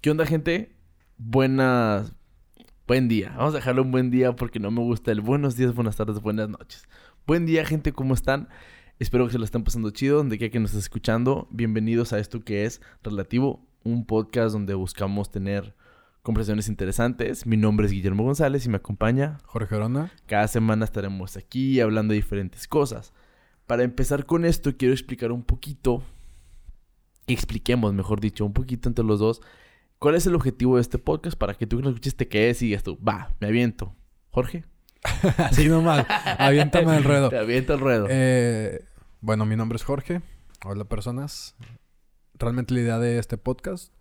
¿Qué onda, gente? Buenas. Buen día. Vamos a dejarlo un buen día porque no me gusta el buenos días, buenas tardes, buenas noches. Buen día, gente, ¿cómo están? Espero que se lo estén pasando chido, donde quiera que nos estés escuchando. Bienvenidos a esto que es Relativo, un podcast donde buscamos tener conversaciones interesantes. Mi nombre es Guillermo González y me acompaña Jorge Orona. Cada semana estaremos aquí hablando de diferentes cosas. Para empezar con esto, quiero explicar un poquito, expliquemos, mejor dicho, un poquito entre los dos, cuál es el objetivo de este podcast para que tú que lo escuches te quedes y digas tú, va, me aviento. Jorge. Así nomás, aviéntame el ruedo. Te aviento el ruedo. Eh, bueno, mi nombre es Jorge. Hola, personas. Realmente la idea de este podcast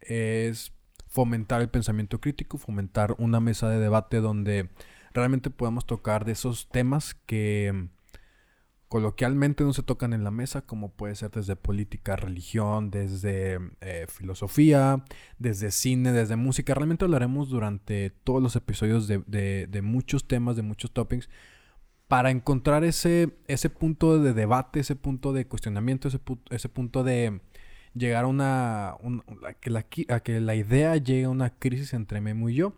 es fomentar el pensamiento crítico, fomentar una mesa de debate donde realmente podamos tocar de esos temas que coloquialmente no se tocan en la mesa, como puede ser desde política, religión, desde eh, filosofía, desde cine, desde música. Realmente hablaremos durante todos los episodios de, de, muchos temas, de muchos topics, para encontrar ese, ese punto de debate, ese punto de cuestionamiento, ese, ese punto de llegar a una... que la, a que la idea llegue a una crisis entre Memo y yo.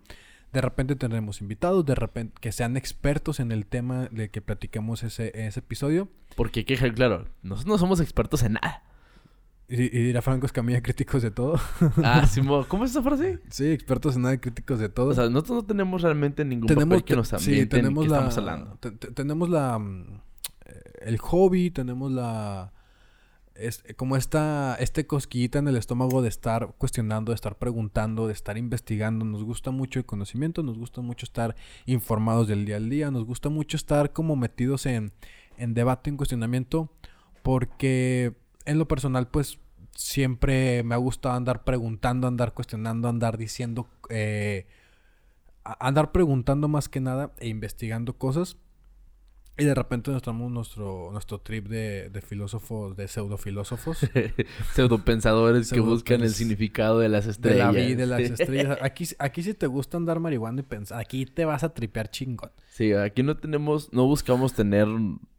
De repente tendremos invitados, de repente que sean expertos en el tema de que platiquemos ese, ese episodio. Porque, que, claro, nosotros no somos expertos en nada. Y, y dirá Franco Escamilla, críticos de todo. Ah, sí, ¿cómo es esa frase? Sí, expertos en nada, críticos de todo. O sea, nosotros no tenemos realmente ningún papel que nos ambiente sí, tenemos la, estamos hablando. tenemos la... Mm, el hobby, tenemos la es como esta, este cosquillita en el estómago de estar cuestionando, de estar preguntando, de estar investigando. Nos gusta mucho el conocimiento, nos gusta mucho estar informados del día al día, nos gusta mucho estar como metidos en, en debate, en cuestionamiento, porque en lo personal pues siempre me ha gustado andar preguntando, andar cuestionando, andar diciendo, eh, andar preguntando más que nada e investigando cosas. Y de repente nos tomamos nuestro, nuestro trip de, de filósofos, de pseudofilósofos. Pseudopensadores que buscan el significado de las estrellas. De la vida de las estrellas. Aquí, aquí si te gusta andar marihuana y pensar, aquí te vas a tripear chingón. Sí, aquí no tenemos, no buscamos tener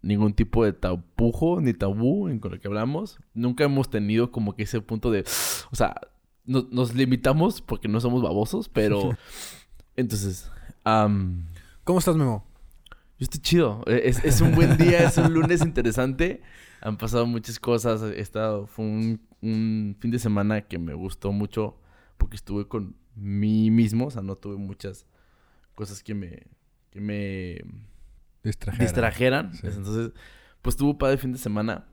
ningún tipo de tapujo ni tabú en con lo que hablamos. Nunca hemos tenido como que ese punto de, o sea, nos limitamos porque no somos babosos, pero entonces... ¿Cómo estás, Memo? Yo estoy chido. E, es, un buen día, es un lunes interesante. Han pasado muchas cosas. He estado, fue un, fin de semana que me gustó mucho porque estuve con mí mismo. O sea, no tuve muchas cosas que me, que me distrajeran. Entonces, pues tuvo padre el fin de semana.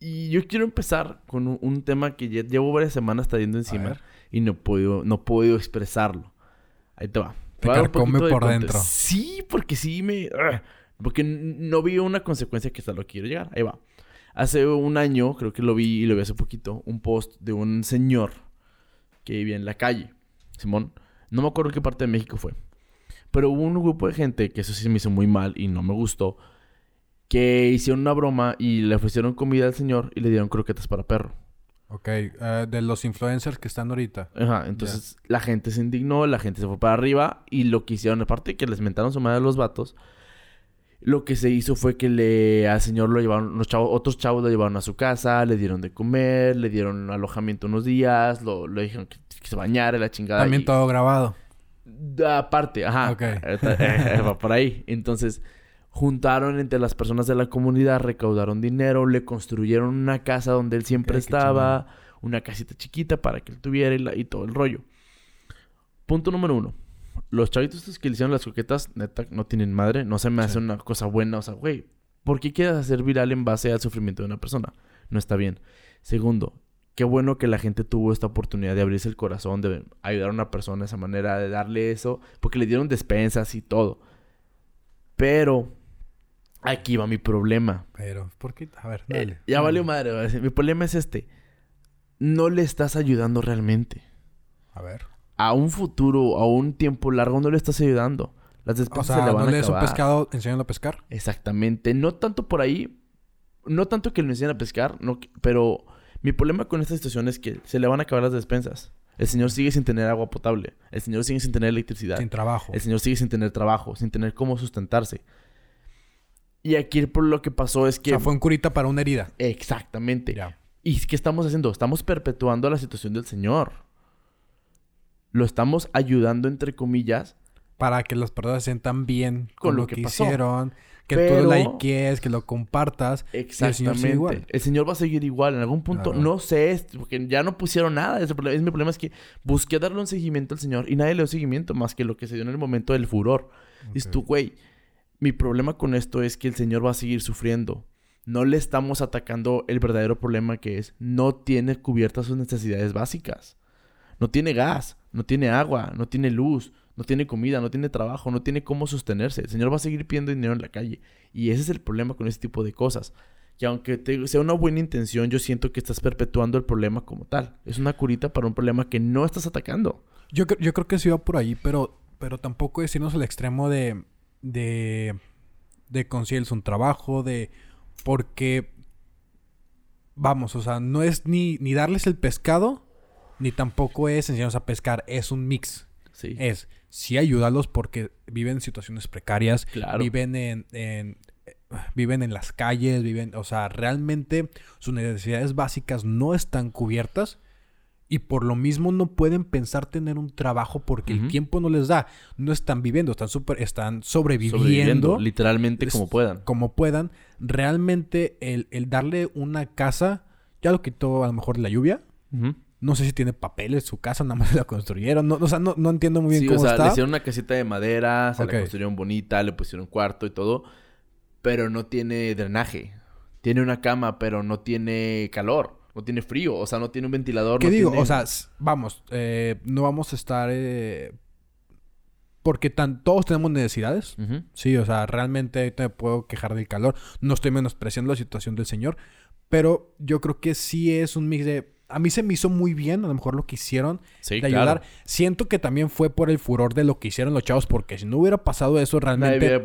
Y yo quiero empezar con un, tema que ya llevo varias semanas trayendo encima y no puedo, no puedo expresarlo. Ahí te va. Te carcome por dentro. Sí, porque sí me... porque no vi una consecuencia que hasta lo quiero llegar. Ahí va. Hace un año, creo que lo vi y lo vi hace poquito, un post de un señor que vivía en la calle. Simón. No me acuerdo qué parte de México fue. Pero hubo un grupo de gente, que eso sí me hizo muy mal y no me gustó, que hicieron una broma y le ofrecieron comida al señor y le dieron croquetas para perro. Ok, eh, de los influencers que están ahorita. Ajá, entonces la gente se indignó, la gente se fue para arriba y lo que hicieron, aparte de que les mentaron su madre a los vatos, lo que se hizo fue que le al señor lo llevaron, los chavos, otros chavos lo llevaron a su casa, le dieron de comer, le dieron alojamiento unos días, lo, le dijeron que, se bañara, la chingada. También todo grabado. Aparte, ajá. Ok. Eh, eh, va por ahí. Entonces juntaron entre las personas de la comunidad, recaudaron dinero, le construyeron una casa donde él siempre estaba, una casita chiquita para que él tuviera y, todo el rollo. Punto número uno. Los chavitos que le hicieron las coquetas, neta, no tienen madre, no se me hace una cosa buena. O sea, güey, ¿por qué quieres hacer viral en base al sufrimiento de una persona? No está bien. Segundo, qué bueno que la gente tuvo esta oportunidad de abrirse el corazón, de ayudar a una persona de esa manera, de darle eso, porque le dieron despensas y todo. Pero Aquí va mi problema. Pero, ¿por qué? A ver, eh, dale. ya valió madre. Mi problema es este. No le estás ayudando realmente. A ver. A un futuro, a un tiempo largo, no le estás ayudando. Las despensas se le van ¿no le es un pescado enseñando a pescar? Exactamente. No tanto por ahí. No tanto que le enseñen a pescar, no, pero mi problema con esta situación es que se le van a acabar las despensas. El señor sigue sin tener agua potable. El señor sigue sin tener electricidad. Sin trabajo. El señor sigue sin tener trabajo, sin tener cómo sustentarse. Y aquí por lo que pasó es que... O sea, fue un curita para una herida. Exactamente. ¿Y qué estamos haciendo? Estamos perpetuando la situación del Señor. lo estamos ayudando entre comillas. Para que las personas se sientan bien con, lo, que, hicieron, que tú lo likees, que lo compartas. Exactamente. El señor, el señor va a seguir igual. En algún punto, no sé, porque ya no pusieron nada. Es, mi problema es que busqué darle un seguimiento al señor y nadie le dio seguimiento más que lo que se dio en el momento del furor. Dices tú, güey, mi problema con esto es que el señor va a seguir sufriendo. No le estamos atacando el verdadero problema que es no tiene cubiertas sus necesidades básicas. No tiene gas, no tiene agua, no tiene luz, no tiene comida, no tiene trabajo, no tiene cómo sostenerse. El Señor va a seguir pidiendo dinero en la calle. Y ese es el problema con ese tipo de cosas. Que aunque sea una buena intención, yo siento que estás perpetuando el problema como tal. Es una curita para un problema que no estás atacando. Yo, yo creo que sí va por ahí, pero, pero tampoco es irnos al extremo de, de, de conseguirse un trabajo, de... Porque, vamos, o sea, no es ni, ni darles el pescado ni tampoco es enseñarlos a pescar, es un mix. Sí. Es, sí ayúdalos porque viven en situaciones precarias, viven en, viven en las calles, viven, o sea, realmente sus necesidades básicas no están cubiertas y por lo mismo no pueden pensar tener un trabajo porque el tiempo no les da. No están viviendo, están super, están sobreviviendo, literalmente como puedan. Como puedan. Realmente el, darle una casa ya lo quitó a lo mejor la lluvia. No sé si tiene papeles su casa, nada más la construyeron. No, o sea, no, entiendo muy bien cómo o sea, le hicieron una casita de madera, se la construyeron bonita, le pusieron cuarto y todo. Pero no tiene drenaje. Tiene una cama, pero no tiene calor. No tiene frío. O sea, no tiene un ventilador. ¿Qué digo? O sea, vamos. Eh, no vamos a estar... Eh, porque tan, todos tenemos necesidades. Sí, o sea, realmente te puedo quejar del calor. No estoy menospreciando la situación del señor. Pero yo creo que sí es un mix de a mí se me hizo muy bien, a lo mejor lo que hicieron de ayudar. Siento que también fue por el furor de lo que hicieron los chavos, porque si no hubiera pasado eso, realmente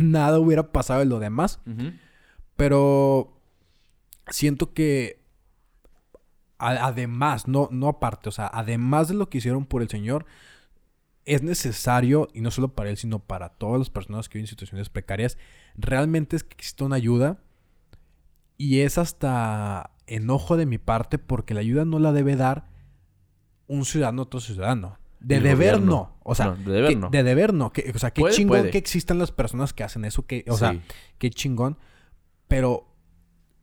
nada hubiera pasado de lo demás. Pero siento que además, no, no aparte, o sea, además de lo que hicieron por el Señor, es necesario, y no solo para él, sino para todas las personas que viven en situaciones precarias, realmente es que exista una ayuda. Y es hasta enojo de mi parte porque la ayuda no la debe dar un ciudadano a otro ciudadano. De deber no. O sea, de deber no. De deber no. o sea, qué chingón que existan las personas que hacen eso. Que, o sea, qué chingón. Pero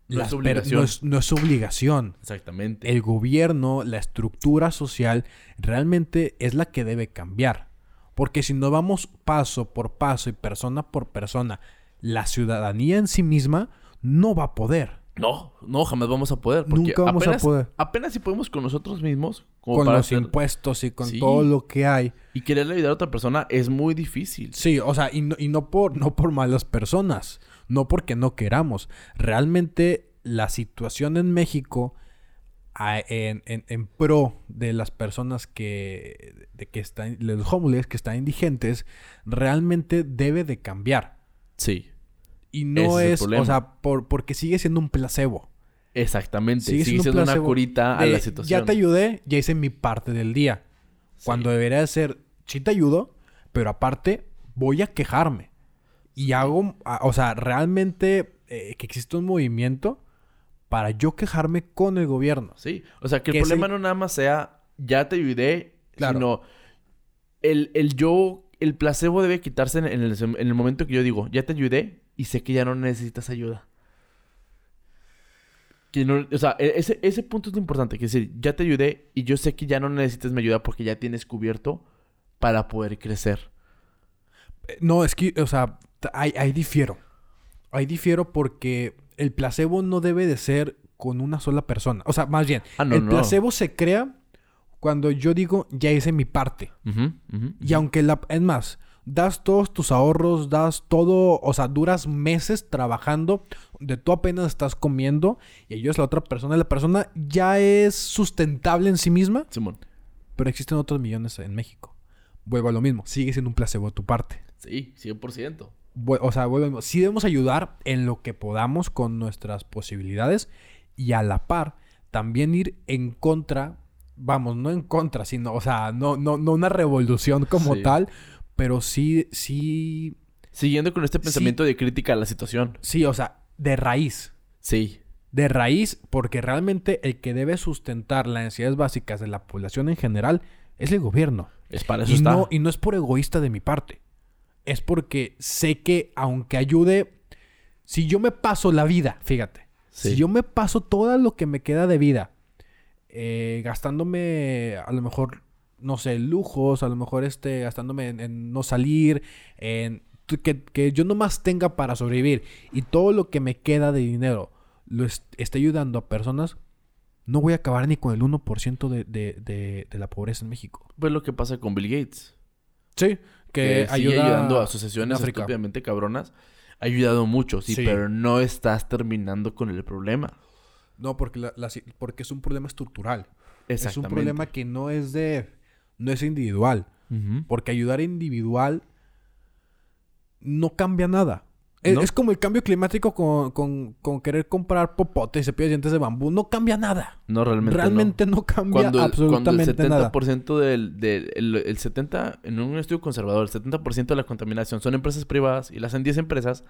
no, es obligación. No, es, obligación. Exactamente. El gobierno, la estructura social, realmente es la que debe cambiar. Porque si no vamos paso por paso y persona por persona, la ciudadanía en sí misma no va a poder. No, no, jamás vamos a poder. Nunca vamos apenas, a poder. Apenas si podemos con nosotros mismos. con los impuestos y con todo lo que hay. Y quererle ayudar a otra persona es muy difícil. Sí, o sea, y no, y no, por, no por malas personas. No porque no queramos. Realmente la situación en México en, en, pro de las personas que, de que están, los homeless, que están indigentes, realmente debe de cambiar. Sí. Y no es, o sea, por, porque sigue siendo un placebo. Exactamente. Sigue, siendo, una curita a la situación. Ya te ayudé, ya hice mi parte del día. Cuando debería ser, sí te ayudo, pero aparte voy a quejarme. Y hago, o sea, realmente eh, que existe un movimiento para yo quejarme con el gobierno. Sí, o sea, que, el problema no nada más sea, ya te ayudé, sino el, el yo, el placebo debe quitarse en el, en el momento que yo digo, ya te ayudé, y sé que ya no necesitas ayuda. Que no, o sea, e, ese, ese punto es lo importante. Que decir, ya te ayudé y yo sé que ya no necesitas mi ayuda porque ya tienes cubierto para poder crecer. Eh, no, es que, o sea, ahí, difiero. Ahí difiero porque el placebo no debe de ser con una sola persona. O sea, más bien, ah, el placebo se crea cuando yo digo, ya hice mi parte. y aunque la... Es más, das todos tus ahorros, das todo, o sea, duras meses trabajando, de tú apenas estás comiendo y ellos la otra persona, la persona ya es sustentable en sí misma. Simón. Pero existen otros millones en México. Vuelvo a lo mismo, sigue siendo un placebo a tu parte. Sí, 100%. O sea, a sí debemos ayudar en lo que podamos con nuestras posibilidades y a la par también ir en contra, vamos, no en contra, sino, o sea, no, no, no una revolución como tal, pero sí, sí... Siguiendo con este pensamiento de crítica a la situación. Sí, o sea, de raíz. Sí. De raíz, porque realmente el que debe sustentar las necesidades básicas de la población en general Es el gobierno. Es para eso y está. No, y no es por egoísta de mi parte. Es porque sé que aunque ayude, si yo me paso la vida, fíjate, si yo me paso todo lo que me queda de vida, eh, gastándome a lo mejor, no sé, lujos, a lo mejor este, gastándome en, no salir, en que, que, yo nomás tenga para sobrevivir y todo lo que me queda de dinero lo esté ayudando a personas, no voy a acabar ni con el 1% de, de, de, la pobreza en México. Pues lo que pasa con Bill Gates. Sí, que, ayuda ayudando a asociaciones estúpidamente cabronas. Ha ayudado mucho, sí, pero no estás terminando con el problema. No, porque, la, porque es un problema estructural. Es un problema que no es de... No es individual. Porque ayudar individual no cambia nada. Es, como el cambio climático con, querer comprar popotes y cepillos de dientes de bambú. No cambia nada. No, realmente Realmente no, cambia absolutamente nada. Cuando el 70% del... del el, 70... En un estudio conservador, el 70% de la contaminación son empresas privadas y las hacen 10 empresas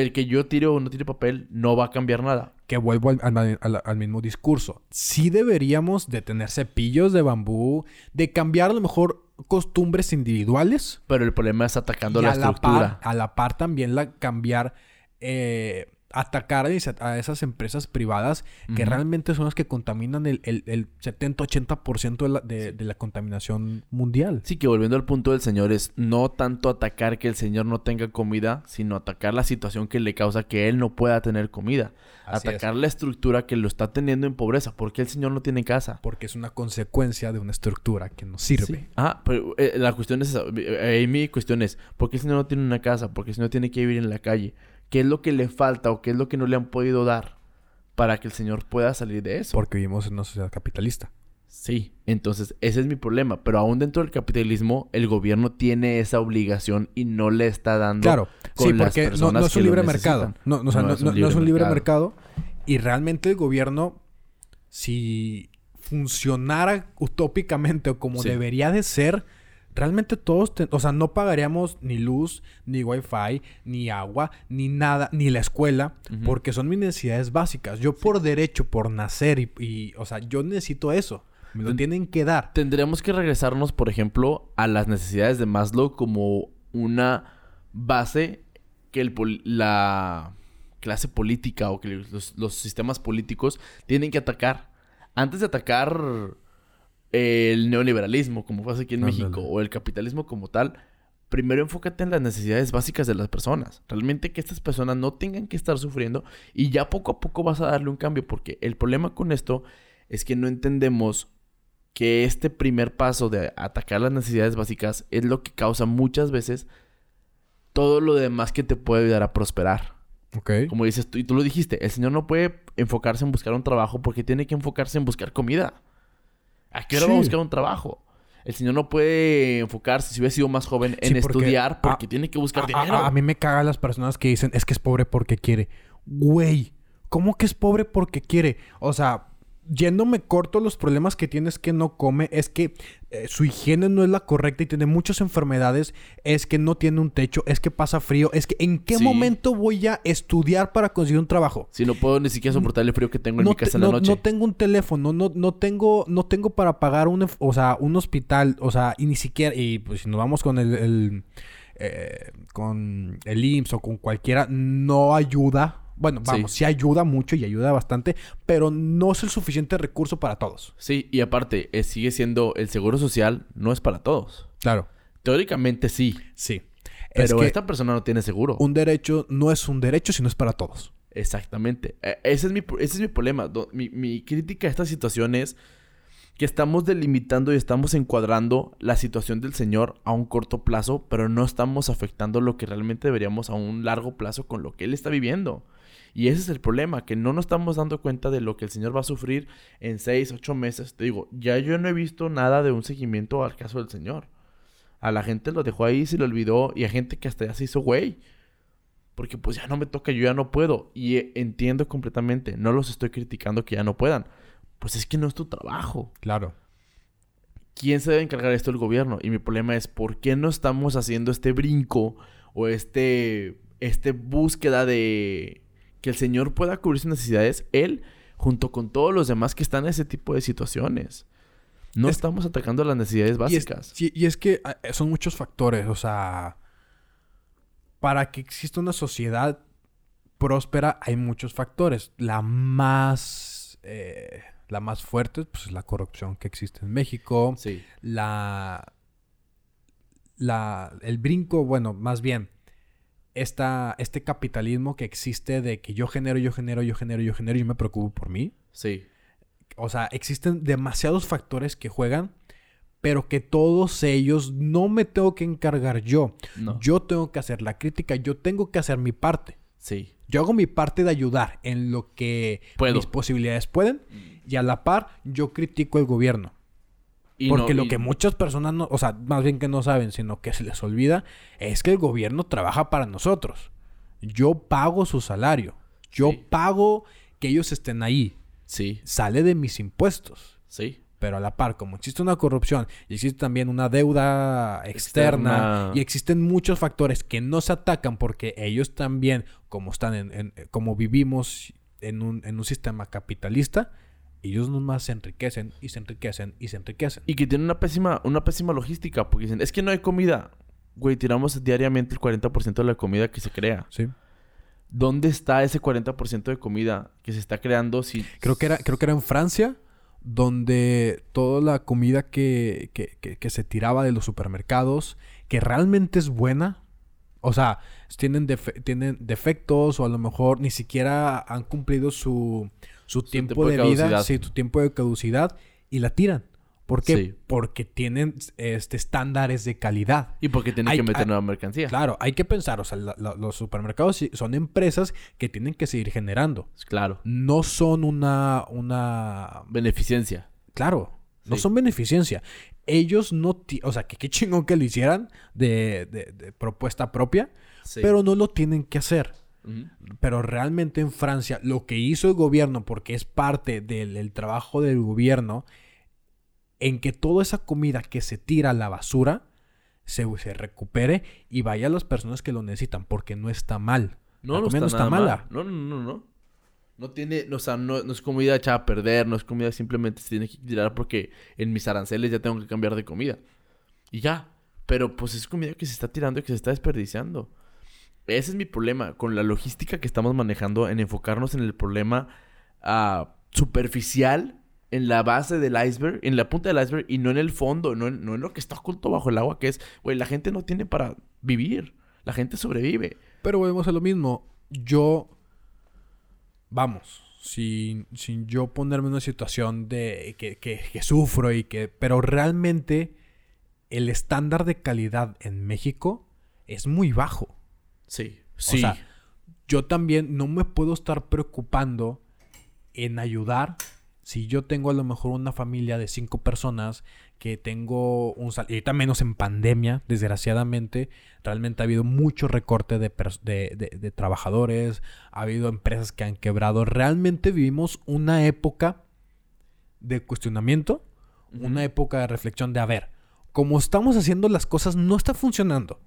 el que yo tire o no tire papel no va a cambiar nada. Que vuelvo al, mismo discurso. Sí deberíamos de tener cepillos de bambú, de cambiar a lo mejor costumbres individuales. Pero el problema es atacando la, estructura. a la par también la cambiar eh, atacar a esas empresas privadas que realmente son las que contaminan el, el, 70-80% de la, de, la contaminación mundial. Sí, que volviendo al punto del Señor es no tanto atacar que el Señor no tenga comida, sino atacar la situación que le causa que Él no pueda tener comida. atacar la estructura que lo está teniendo en pobreza. ¿Por qué el Señor no tiene casa? Porque es una consecuencia de una estructura que no sirve. Ah, pero eh, la cuestión es esa. Eh, mi cuestión es, ¿por qué el Señor no tiene una casa? ¿Por qué el Señor tiene que vivir en la calle? ¿Qué es lo que le falta o qué es lo que no le han podido dar para que el Señor pueda salir de eso? Porque vivimos en una sociedad capitalista. Sí, entonces ese es mi problema. Pero aún dentro del capitalismo, el gobierno tiene esa obligación y no le está dando. Claro, sí, porque no, es un libre mercado. No, no, es un libre mercado. Y realmente el gobierno, si funcionara utópicamente o como debería de ser, realmente todos, o sea, no pagaríamos ni luz, ni wifi, ni agua, ni nada, ni la escuela, porque son mis necesidades básicas. Yo por derecho, por nacer y, o sea, yo necesito eso. Me lo tienen que dar. Tendríamos que regresarnos, por ejemplo, a las necesidades de Maslow como una base que el la clase política o que los, los sistemas políticos tienen que atacar. Antes de atacar el neoliberalismo, como pasa aquí en México, o el capitalismo como tal, primero enfócate en las necesidades básicas de las personas. Realmente que estas personas no tengan que estar sufriendo y ya poco a poco vas a darle un cambio, porque el problema con esto es que no entendemos que este primer paso de atacar las necesidades básicas es lo que causa muchas veces todo lo demás que te puede ayudar a prosperar. Okay. Como dices tú, y tú lo dijiste, el señor no puede enfocarse en buscar un trabajo porque tiene que enfocarse en buscar comida. ¿A qué hora va a buscar un trabajo? El señor no puede enfocarse, si hubiera sido más joven, en estudiar porque tiene que buscar dinero. A, mí me cagan las personas que dicen, es que es pobre porque quiere. Güey, ¿cómo que es pobre porque quiere? O sea, yéndome corto, los problemas que tienes que no come es que eh, su higiene no es la correcta y tiene muchas enfermedades, es que no tiene un techo, es que pasa frío, es que en qué momento voy a estudiar para conseguir un trabajo. Si no puedo ni siquiera soportar el frío que tengo en mi casa en la noche. No tengo un teléfono, no, no tengo, no tengo para pagar un, o sea, un hospital, o sea, y ni siquiera, y pues si nos vamos con el, eh, con el IMSS o con cualquiera, no ayuda bueno, vamos, sí. ayuda mucho y ayuda bastante, pero no es el suficiente recurso para todos. Sí, y aparte, eh, sigue siendo el seguro social, no es para todos. Claro. Teóricamente sí. Sí. Pero esta persona no tiene seguro. Un derecho no es un derecho, sino es para todos. Exactamente. E, ese es mi, ese es mi problema. Mi, mi crítica a esta situación es que estamos delimitando y estamos encuadrando la situación del Señor a un corto plazo, pero no estamos afectando lo que realmente deberíamos a un largo plazo con lo que Él está viviendo. Y ese es el problema, que no nos estamos dando cuenta de lo que el Señor va a sufrir en seis, ocho meses. Te digo, ya yo no he visto nada de un seguimiento al caso del Señor. A la gente lo dejó ahí, se lo olvidó, y a gente que hasta ya se hizo güey. Porque pues ya no me toca, yo ya no puedo. Y eh, entiendo completamente, no los estoy criticando que ya no puedan. Pues es que no es tu trabajo. Claro. ¿Quién se debe encargar de esto? El gobierno. Y mi problema es, ¿por qué no estamos haciendo este brinco o este, este búsqueda de que el Señor pueda cubrir sus necesidades, Él, junto con todos los demás que están en ese tipo de situaciones. No estamos atacando las necesidades básicas. Y es, que ah, son muchos factores. O sea, para que exista una sociedad próspera hay muchos factores. La más... Eh, la más fuerte pues, es la corrupción que existe en México. Sí. La... La... El brinco, bueno, más bien esta, este capitalismo que existe de que yo genero, yo genero, yo genero, yo genero y yo me preocupo por mí. Sí. O sea, existen demasiados factores que juegan, pero que todos ellos no me tengo que encargar yo. Yo tengo que hacer la crítica, yo tengo que hacer mi parte. Sí. Yo hago mi parte de ayudar en lo que mis posibilidades pueden y a la par yo critico el gobierno. Porque lo que muchas personas no, o sea, más bien que no saben, sino que se les olvida, es que el gobierno trabaja para nosotros. Yo pago su salario. Yo pago que ellos estén ahí. Sí. Sale de mis impuestos. Sí. Pero a la par, como existe una corrupción y existe también una deuda externa, y existen muchos factores que no se atacan porque ellos también, como están en, como vivimos en un, en un sistema capitalista, ellos nomás se enriquecen y se enriquecen y se enriquecen. Y que tienen una pésima, una pésima logística, porque dicen, es que no hay comida. Güey, tiramos diariamente el 40% de la comida que se crea. Sí. ¿Dónde está ese 40% de comida que se está creando? Si... Creo, que era, creo que era en Francia, donde toda la comida que, que, que, se tiraba de los supermercados, que realmente es buena, o sea, tienen, tienen defectos o a lo mejor ni siquiera han cumplido su, su, tiempo, de, vida, sí, su tiempo de caducidad y la tiran. ¿Por qué? Porque tienen este, estándares de calidad. Y porque tienen que meter nueva mercancía. Claro, hay que pensar, o sea, los supermercados son empresas que tienen que seguir generando. Claro. No son una... una... Beneficencia. Claro, no son beneficencia. Ellos no... O sea, que qué chingón que lo hicieran de, de propuesta propia, pero no lo tienen que hacer. Pero realmente en Francia lo que hizo el gobierno, porque es parte del, trabajo del gobierno, en que toda esa comida que se tira a la basura se, se recupere y vaya a las personas que lo necesitan, porque no está mal. No, no está, mala. No, no, no, no. No tiene, o sea, no, es comida echada a perder, no es comida simplemente se tiene que tirar porque en mis aranceles ya tengo que cambiar de comida. Y ya. Pero pues es comida que se está tirando y que se está desperdiciando. Ese es mi problema con la logística que estamos manejando en enfocarnos en el problema ah, superficial, en la base del iceberg, en la punta del iceberg y no en el fondo, no en, lo que está oculto bajo el agua, que es, güey, la gente no tiene para vivir, la gente sobrevive. Pero volvemos a lo mismo, yo, vamos, sin, sin yo ponerme en una situación de que, que, que sufro y que, pero realmente el estándar de calidad en México es muy bajo. Sí, sí. O sea, yo también no me puedo estar preocupando en ayudar si yo tengo a lo mejor una familia de cinco personas que tengo un sal y ahorita menos en pandemia, desgraciadamente, realmente ha habido mucho recorte de, de, trabajadores, ha habido empresas que han quebrado. Realmente vivimos una época de cuestionamiento, una época de reflexión de, a ver, como estamos haciendo las cosas no está funcionando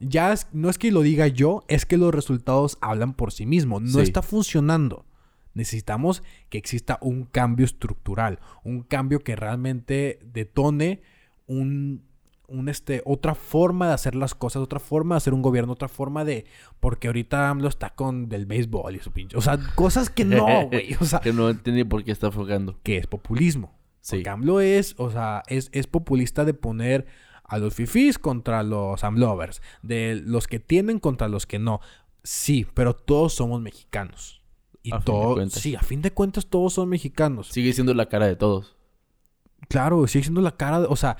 ya no es que lo diga yo, es que los resultados hablan por sí mismos. No está funcionando. Necesitamos que exista un cambio estructural, un cambio que realmente detone un, un este, otra forma de hacer las cosas, otra forma de hacer un gobierno, otra forma de. Porque ahorita AMLO está con del béisbol y su pinche. O sea, cosas que no, güey. O sea, que no entiende por qué está enfocando. Que es populismo. Sí. Porque AMLO es, o sea, es, es populista de poner a los fifís contra los amlovers, de los que tienen contra los que no. Sí, pero todos somos mexicanos. Y todos, sí, a fin de cuentas todos son mexicanos. Sigue siendo la cara de todos. Claro, sigue siendo la cara de, o sea,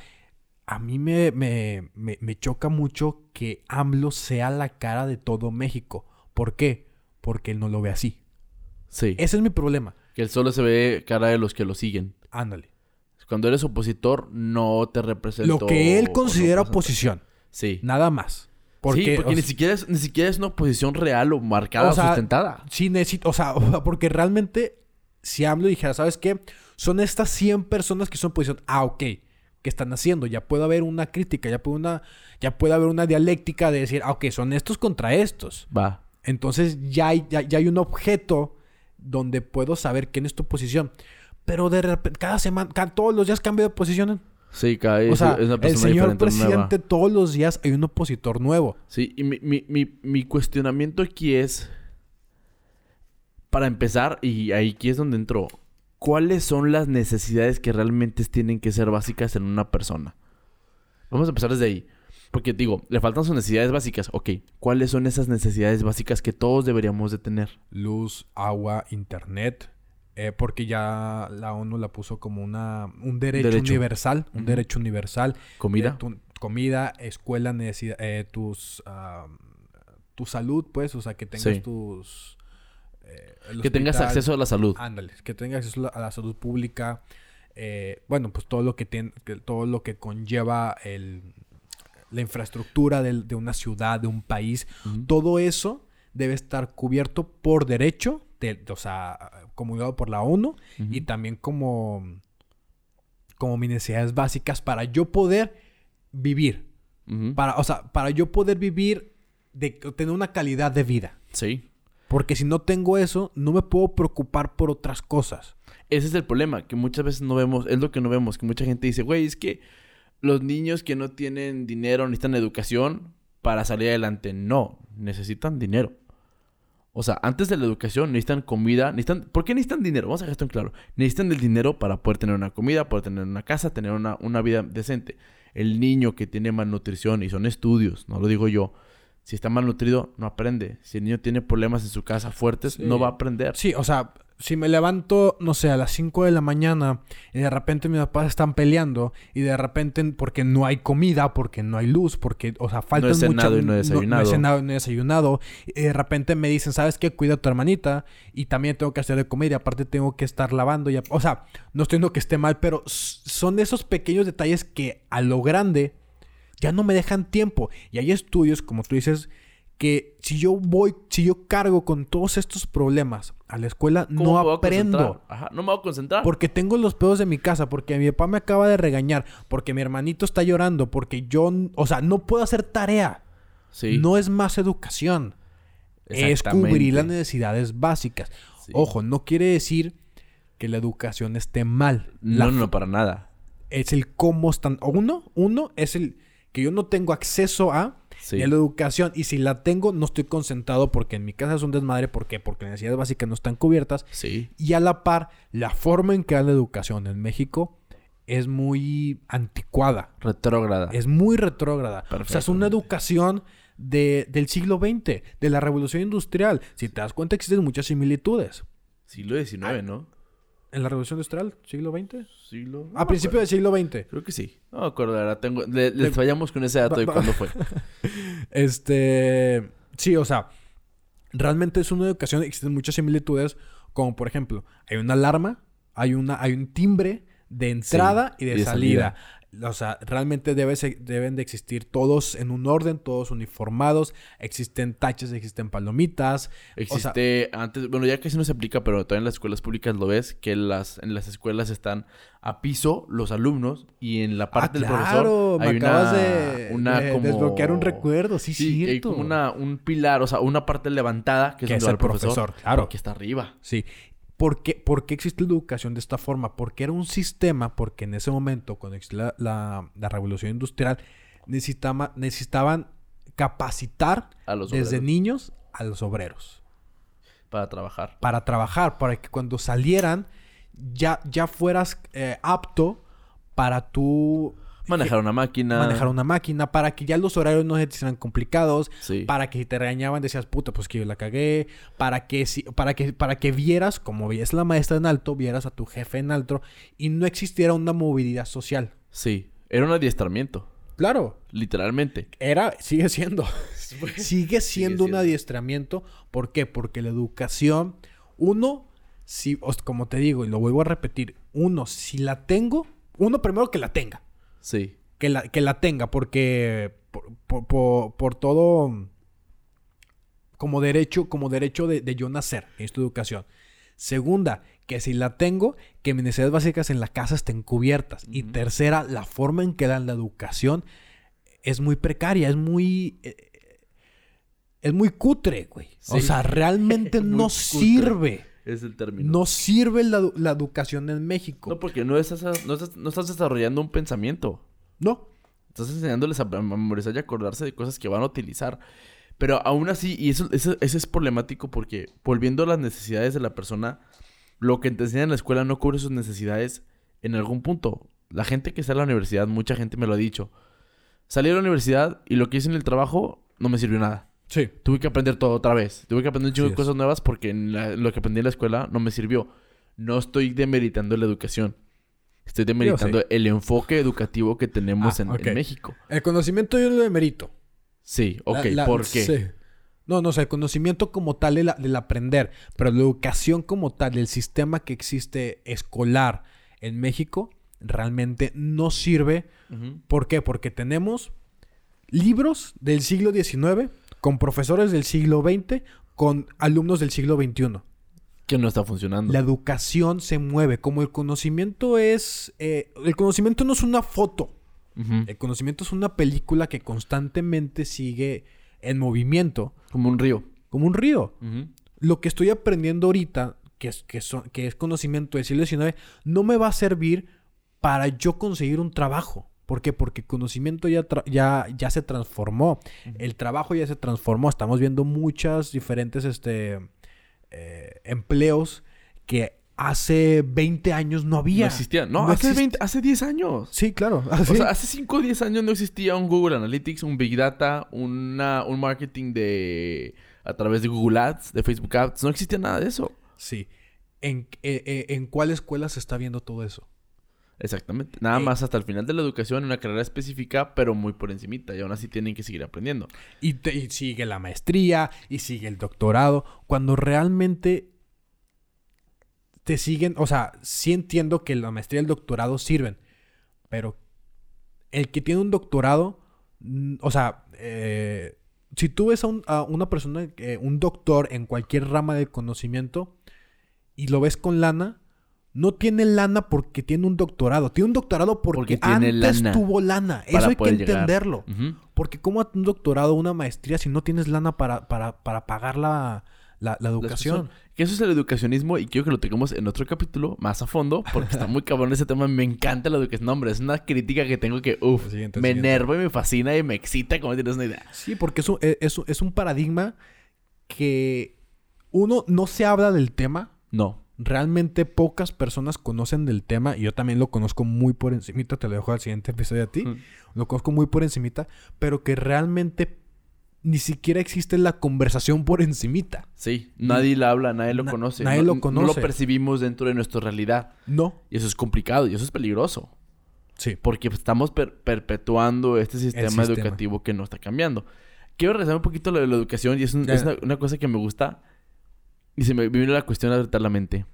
a mí me, me, me, choca mucho que AMLO sea la cara de todo México. ¿Por qué? Porque él no lo ve así. Sí. Ese es mi problema. Que él solo se ve cara de los que lo siguen. Ándale. Cuando eres opositor, no te representa. Lo que él considera oposición. Sí. Nada más. Porque, sí, porque ni, siquiera es, ni siquiera es una oposición real o marcada o, sustentada. Sí, necesito. O sea, porque realmente, si AMLO dijera, ¿sabes qué? Son estas 100 personas que son oposición. Ah, ok. ¿Qué están haciendo? Ya puede haber una crítica, ya puede, una, ya puede haber una dialéctica de decir, ah, ok, son estos contra estos. Va. Entonces ya hay, ya, ya hay un objeto donde puedo saber quién es tu posición. Pero de repente, cada semana, todos los días cambio de posición. Sí, cada o sea, es una persona el señor presidente todos los días hay un opositor nuevo. Sí, y mi, mi, mi, mi cuestionamiento aquí es, para empezar, y ahí aquí es donde entró, ¿cuáles son las necesidades que realmente tienen que ser básicas en una persona? Vamos a empezar desde ahí. Porque digo, le faltan sus necesidades básicas. Ok, ¿cuáles son esas necesidades básicas que todos deberíamos de tener? Luz, agua, internet. Eh, porque ya la ONU la puso como una, un derecho, universal. Un derecho universal. Comida. Eh, comida, escuela, necesidad, eh, tus, tu salud, pues. O sea, que tengas tus... que tengas acceso a la salud. Ándale, que tengas acceso a la salud pública. bueno, pues todo lo que, tiene, todo lo que conlleva el la infraestructura de, una ciudad, de un país, todo eso debe estar cubierto por derecho, o sea, comulgado por la ONU y también como, como mis necesidades básicas para yo poder vivir. para, o sea, para yo poder vivir, de tener una calidad de vida. Sí. Porque si no tengo eso, no me puedo preocupar por otras cosas. Ese es el problema, que muchas veces no vemos, es lo que no vemos, que mucha gente dice, güey, es que los niños que no tienen dinero necesitan educación para salir adelante. No, necesitan dinero. O sea, antes de la educación necesitan comida, necesitan... ¿Por qué necesitan dinero? Vamos a dejar esto en claro. Necesitan el dinero para poder tener una comida, poder tener una casa, tener una, una vida decente. El niño que tiene malnutrición, y son estudios, no lo digo yo, si está malnutrido, no aprende. Si el niño tiene problemas en su casa fuertes, no va a aprender. Sí, o sea, si me levanto, no sé, a las 5 de la mañana y de repente mis papás están peleando y de repente porque no hay comida, porque no hay luz, porque, o sea, falta no he y no he desayunado. No, he cenado y no he desayunado. Y de repente me dicen, ¿sabes qué? Cuida a tu hermanita y también tengo que hacer de comer y aparte tengo que estar lavando. Y, o sea, no estoy diciendo que esté mal, pero son esos pequeños detalles que a lo grande ya no me dejan tiempo. Y hay estudios, como tú dices, que si yo voy, si yo cargo con todos estos problemas a la escuela, no aprendo. Ajá, no me voy a concentrar. Porque tengo los pedos de mi casa, porque mi papá me acaba de regañar, porque mi hermanito está llorando, porque yo, o sea, no puedo hacer tarea. Sí. No es más educación. Es cubrir las necesidades básicas. Ojo, no quiere decir que la educación esté mal. No, no, para nada. Es el cómo están. Uno, uno es el que yo no tengo acceso a y la educación. Y si la tengo, no estoy concentrado porque en mi casa es un desmadre. ¿Por qué? Porque las necesidades básicas no están cubiertas. Sí. Y a la par, la forma en que da la educación en México es muy anticuada. Retrógrada. Es muy retrógrada. O sea, es una educación de, del siglo XX, de la revolución industrial. Si te das cuenta, existen muchas similitudes. Siglo XIX, ¿no? ¿En la Revolución Industrial? ¿Siglo XX? Siglo... a principios del siglo XX. Creo que sí. No me acuerdo, ahora tengo... Le, fallamos con ese dato de cuándo fue. este... Sí, o sea... Realmente es una educación... Existen muchas similitudes. Como, por ejemplo, hay una alarma. Hay, una, hay un timbre de entrada y de, salida. O sea, realmente deben de existir todos en un orden, todos uniformados. Existen taches, existen palomitas. Existe antes, bueno, ya casi no se aplica, pero todavía en las escuelas públicas lo ves, que las, en las escuelas están a piso los alumnos y en la parte del profesor hay me acabas de, una desbloquear un recuerdo, sí, sí Hay como una, un pilar, o sea, una parte levantada que es, el profesor, profesor, claro. que está arriba. Sí, ¿Por qué, existe la educación de esta forma? Porque era un sistema, porque en ese momento, cuando existía la, revolución industrial, necesitaban capacitar desde niños a los obreros. Para trabajar. Para trabajar, para que cuando salieran ya, ya fueras eh, apto para tú Manejar una máquina. Manejar una máquina para que ya los horarios no se te hicieran complicados. Para que si te regañaban decías, puta, pues que yo la cagué. Para que, si, para que, para que vieras, como veías la maestra en alto, vieras a tu jefe en alto y no existiera una movilidad social. Sí, era un adiestramiento. Claro. Literalmente. Era, sigue siendo. sigue siendo un adiestramiento. ¿Por qué? Porque la educación, uno, si, como te digo, y lo vuelvo a repetir, uno, si la tengo, uno primero que la tenga. Sí. Que la, que la tenga, porque por, todo como derecho, como derecho de, yo nacer en esta educación. Segunda, que si la tengo, que mis necesidades básicas en la casa estén cubiertas. Y tercera, la forma en que dan la educación es muy precaria, es muy... Eh, es muy cutre, güey. O sea, realmente no sirve. Es el término. No sirve la, la educación en México. No, porque no estás, no, estás, no estás desarrollando un pensamiento. No. Estás enseñándoles a memorizar y acordarse de cosas que van a utilizar. Pero aún así, y eso, eso, eso, es problemático porque volviendo a las necesidades de la persona, lo que te enseñan en la escuela no cubre sus necesidades en algún punto. La gente que está en la universidad, mucha gente me lo ha dicho. Salí de la universidad y lo que hice en el trabajo no me sirvió nada. Sí. Tuve que aprender todo otra vez. Tuve que aprender un chingo de cosas nuevas porque lo que aprendí en la escuela no me sirvió. No estoy demeritando la educación. Estoy demeritando el enfoque educativo que tenemos ah, en, México. El conocimiento yo lo demerito. Sí, ok. ¿Por qué? Sí. No, no, o sea, el conocimiento como tal del, aprender, pero la educación como tal, el sistema que existe escolar en México, realmente no sirve. ¿Por qué? Porque tenemos libros del siglo XIX con profesores del siglo XX, con alumnos del siglo XXI. Que no está funcionando. La educación se mueve. Como el conocimiento es. Eh, el conocimiento no es una foto. El conocimiento es una película que constantemente sigue en movimiento. Como un río. Como un río. Lo que estoy aprendiendo ahorita, que es, que, que es conocimiento del siglo XIX, no me va a servir para yo conseguir un trabajo. ¿Por qué? Porque el conocimiento ya, ya, ya se transformó. El trabajo ya se transformó. Estamos viendo muchas diferentes este, eh, empleos que hace 20 años no había. No existía. No, hace, 20, hace 10 años. Sí, claro. O sea, hace 5 o 10 años no existía un Google Analytics, un Big Data, una, un marketing de a través de Google Ads, de Facebook Ads. No existía nada de eso. Sí. ¿En, eh, eh, ¿en cuál escuela se está viendo todo eso? Exactamente. Nada eh, más hasta el final de la educación, una carrera específica, pero muy por encimita. Y aún así tienen que seguir aprendiendo. Y, sigue la maestría, y sigue el doctorado. Cuando realmente te siguen, o sea, sí entiendo que la maestría y el doctorado sirven, pero el que tiene un doctorado, mm, o sea, eh, si tú ves a, una persona, eh, un doctor en cualquier rama de conocimiento, y lo ves con lana, no tiene lana porque tiene un doctorado. Tiene un doctorado porque, antes tuvo lana. Eso hay que entenderlo. Porque ¿cómo un doctorado, una maestría, si no tienes lana para, para, para pagar la, la, educación? que eso es el educacionismo y quiero que lo tengamos en otro capítulo más a fondo porque está muy cabrón ese tema. Me encanta la educación. No, hombre, es una crítica que tengo que, uff, me enerva y me fascina y me excita como tienes una idea. Sí, porque eso es, es, es un paradigma que uno no se habla del tema. No realmente pocas personas conocen del tema y yo también lo conozco muy por encimita, te lo dejo al siguiente episodio a ti, lo conozco muy por encimita, pero que realmente ni siquiera existe la conversación por encimita. Sí, nadie la habla, nadie lo conoce. Nadie lo conoce. No lo percibimos dentro de nuestra realidad. No. Y eso es complicado y eso es peligroso. Sí. Porque estamos perpetuando este sistema, educativo que no está cambiando. Quiero regresar un poquito a lo de la educación y es, una cosa que me gusta y se me vino la cuestión a tratar la mente.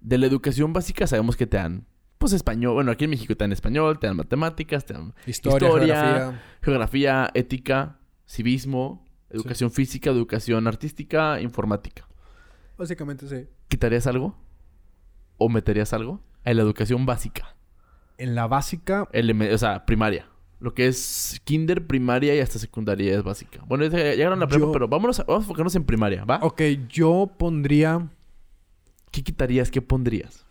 De la educación básica sabemos que te dan, pues español. Bueno, aquí en México te dan español, te dan matemáticas, te dan historia, geografía, ética, civismo, educación física, educación artística, informática. Básicamente sí. ¿Quitarías algo? ¿O meterías algo? En la educación básica. En la básica. o sea, primaria. Lo que es kinder, primaria y hasta secundaria es básica. Bueno, ya llegaron a la prepa, pero vámonos vamos a enfocarnos en primaria, ¿va? Ok, yo pondría... ¿Qué quitarías? ¿Qué pondrías?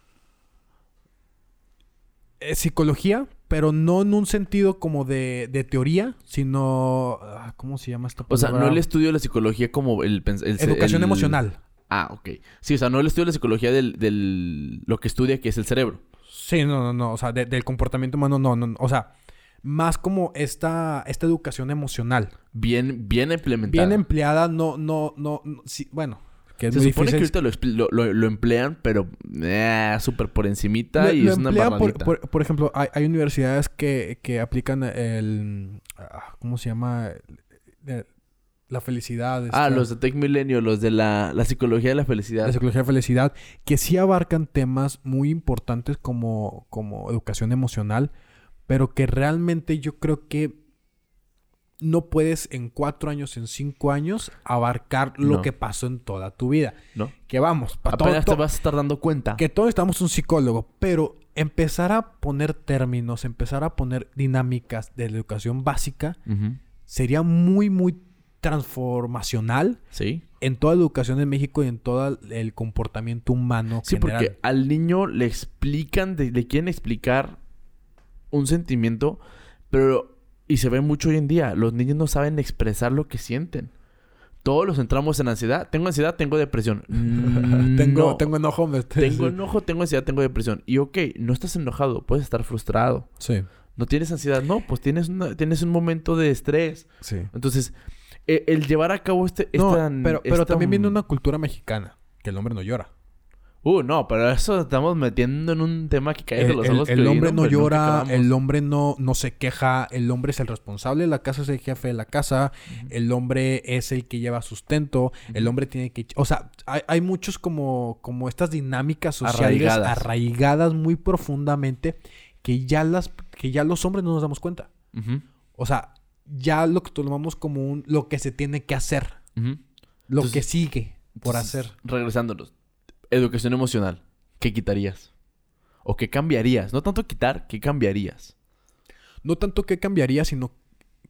Eh, psicología, pero no en un sentido como de, de teoría, sino... Ah, ¿Cómo se llama esto? O sea, no el estudio de la psicología como el... Educación emocional. Ah, ok. Sí, o sea, no el estudio de la psicología del, del... lo que estudia, que es el cerebro. Sí, no, no, no. O sea, del comportamiento humano, no, no. O sea más como esta, esta educación emocional. Bien, bien implementada. Bien empleada, no, no, no, sí, bueno. Que es Se supone que ahorita lo, lo, emplean, pero eh, súper por encimita y es una por, por, ejemplo, hay, hay universidades que, que, aplican el... Ah, ¿Cómo se llama? La felicidad. Ah, los de Tech Milenio, los de la, la, psicología de la felicidad. La psicología de la felicidad, que sí abarcan temas muy importantes como, como educación emocional, pero que realmente yo creo que no puedes en cuatro años, en cinco años, abarcar lo que pasó en toda tu vida. No. Que vamos, para Apenas te vas a estar dando cuenta. Que todos estamos un psicólogo, pero empezar a poner términos, empezar a poner dinámicas de la educación básica, sería muy, muy transformacional sí. en toda la educación en México y en todo el comportamiento humano. Sí, porque al niño le explican, le quieren explicar un sentimiento, pero, y se ve mucho hoy en día, los niños no saben expresar lo que sienten. Todos los entramos en ansiedad. Tengo ansiedad, tengo depresión. tengo, tengo enojo. tengo enojo, tengo ansiedad, tengo depresión. Y ok, no estás enojado, puedes estar frustrado. Sí. No tienes ansiedad, no, pues tienes, tienes un momento de estrés. Sí. Entonces, e, el, llevar a cabo este... No, pero, pero también viene una cultura mexicana, que el hombre no llora. Uh, no, pero eso estamos metiendo en un tema que cae de los ojos. El, hombre no llora, el hombre no, no se queja, el hombre es el responsable de la casa, es el jefe de la casa, el hombre es el que lleva sustento, el hombre tiene que... O sea, hay, hay, muchos como, como estas dinámicas sociales arraigadas. muy profundamente que ya, las, que ya los hombres no nos damos cuenta. O sea, ya lo que tomamos como un, lo que se tiene que hacer, lo que sigue por hacer. Regresándonos educación emocional, ¿qué quitarías? ¿O qué cambiarías? No tanto quitar, ¿qué cambiarías? No tanto qué cambiaría, sino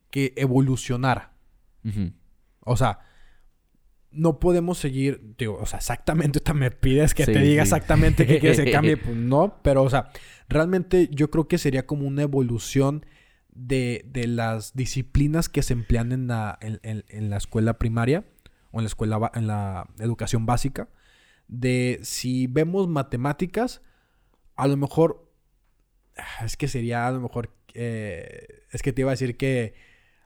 que evolucionara. O sea, no podemos seguir, digo, o sea, exactamente, me pides que te diga exactamente qué quieres que cambie, pues no, pero, o sea, realmente yo creo que sería como una evolución de, las disciplinas que se emplean en la, en la escuela primaria o en la escuela, en la educación básica de si vemos matemáticas, a lo mejor, es que sería a lo mejor, eh, es que te iba a decir que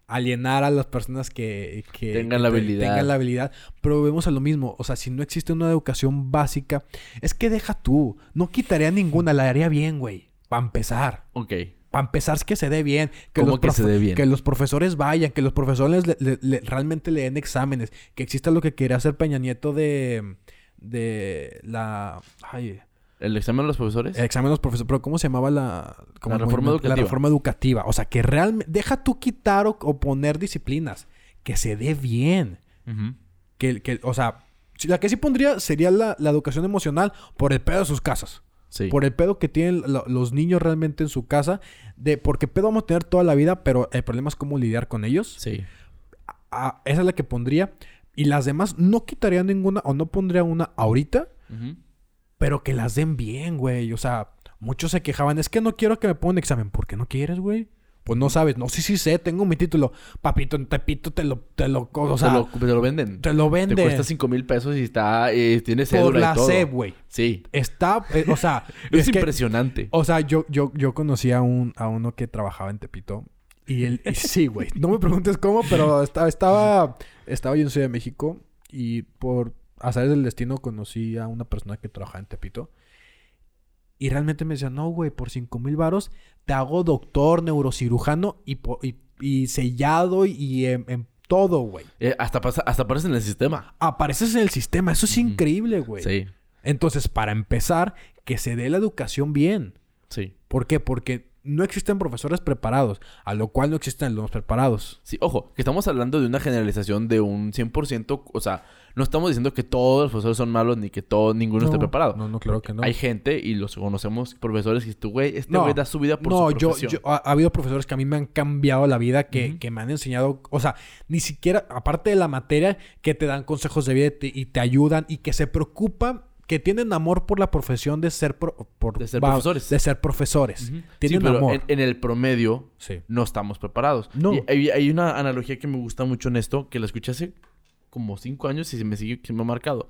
alienar a las personas que, tengan, la habilidad. tengan la habilidad, pero vemos a lo mismo, o sea, si no existe una educación básica, es que deja tú, no quitaría ninguna, la haría bien, güey, para empezar. Ok. Para empezar es que se dé bien. Que los que se dé bien? Que los profesores vayan, que los profesores realmente le den exámenes. Que exista lo que quería hacer Peña Nieto de de la... Ay, ¿El examen de los profesores? El examen de los profesores. Pero ¿cómo se llamaba la... la reforma educativa. La reforma educativa. O sea, que realmente... Deja tú quitar o, poner disciplinas. Que se dé bien. que, que, o sea... La que sí pondría sería la, educación emocional por el pedo de sus casas. Sí. Por el pedo que tienen los niños realmente en su casa. De porque pedo vamos a tener toda la vida, pero el problema es cómo lidiar con ellos. Sí. esa es la que pondría. Y las demás no quitaría ninguna o no pondría una ahorita, pero que las den bien, güey. O sea, muchos se quejaban, es que no quiero que me pongan examen. ¿Por qué no quieres, güey? Pues no sabes, no, sí, sí sé, tengo mi título. Papito, en Tepito te lo, te lo, o sea, te lo, venden. Te lo venden. Te cuesta cinco mil pesos y está, eh, tiene cédula Por la y todo. güey. Sí. Está, eh, o sea. es, impresionante. o sea, yo, yo, yo conocí a, un, a uno que trabajaba en Tepito. Y él, sí, güey. No me preguntes cómo, pero estaba, estaba estaba yo en Ciudad de México y por azares del destino conocí a una persona que trabajaba en Tepito. Y realmente me decía, no, güey, por cinco mil varos te hago doctor, neurocirujano y, y, sellado y en, todo, güey. Eh, hasta, pasa, hasta apareces en el sistema. Apareces en el sistema. Eso es increíble, güey. Sí. Entonces, para empezar, que se dé la educación bien. Sí. ¿Por qué? Porque no existen profesores preparados, a lo cual no existen los preparados. Sí, ojo, que estamos hablando de una generalización de un 100%, o sea, no estamos diciendo que todos los profesores son malos ni que todo, ninguno esté preparado. No, no, claro que no. Hay gente, y los conocemos, profesores, que tú, güey, este güey da su vida por no, su profesión. yo, ha, ha, habido profesores que a mí me han cambiado la vida, que, que, me han enseñado, o sea, ni siquiera, aparte de la materia, que te dan consejos de vida y te ayudan y que se preocupan que tienen amor por la profesión de ser, por, de ser profesores. De ser profesores. Tienen amor. En, el promedio no estamos preparados. No. hay, una analogía que me gusta mucho en esto, que la escuché hace como cinco años y se me sigue me ha marcado.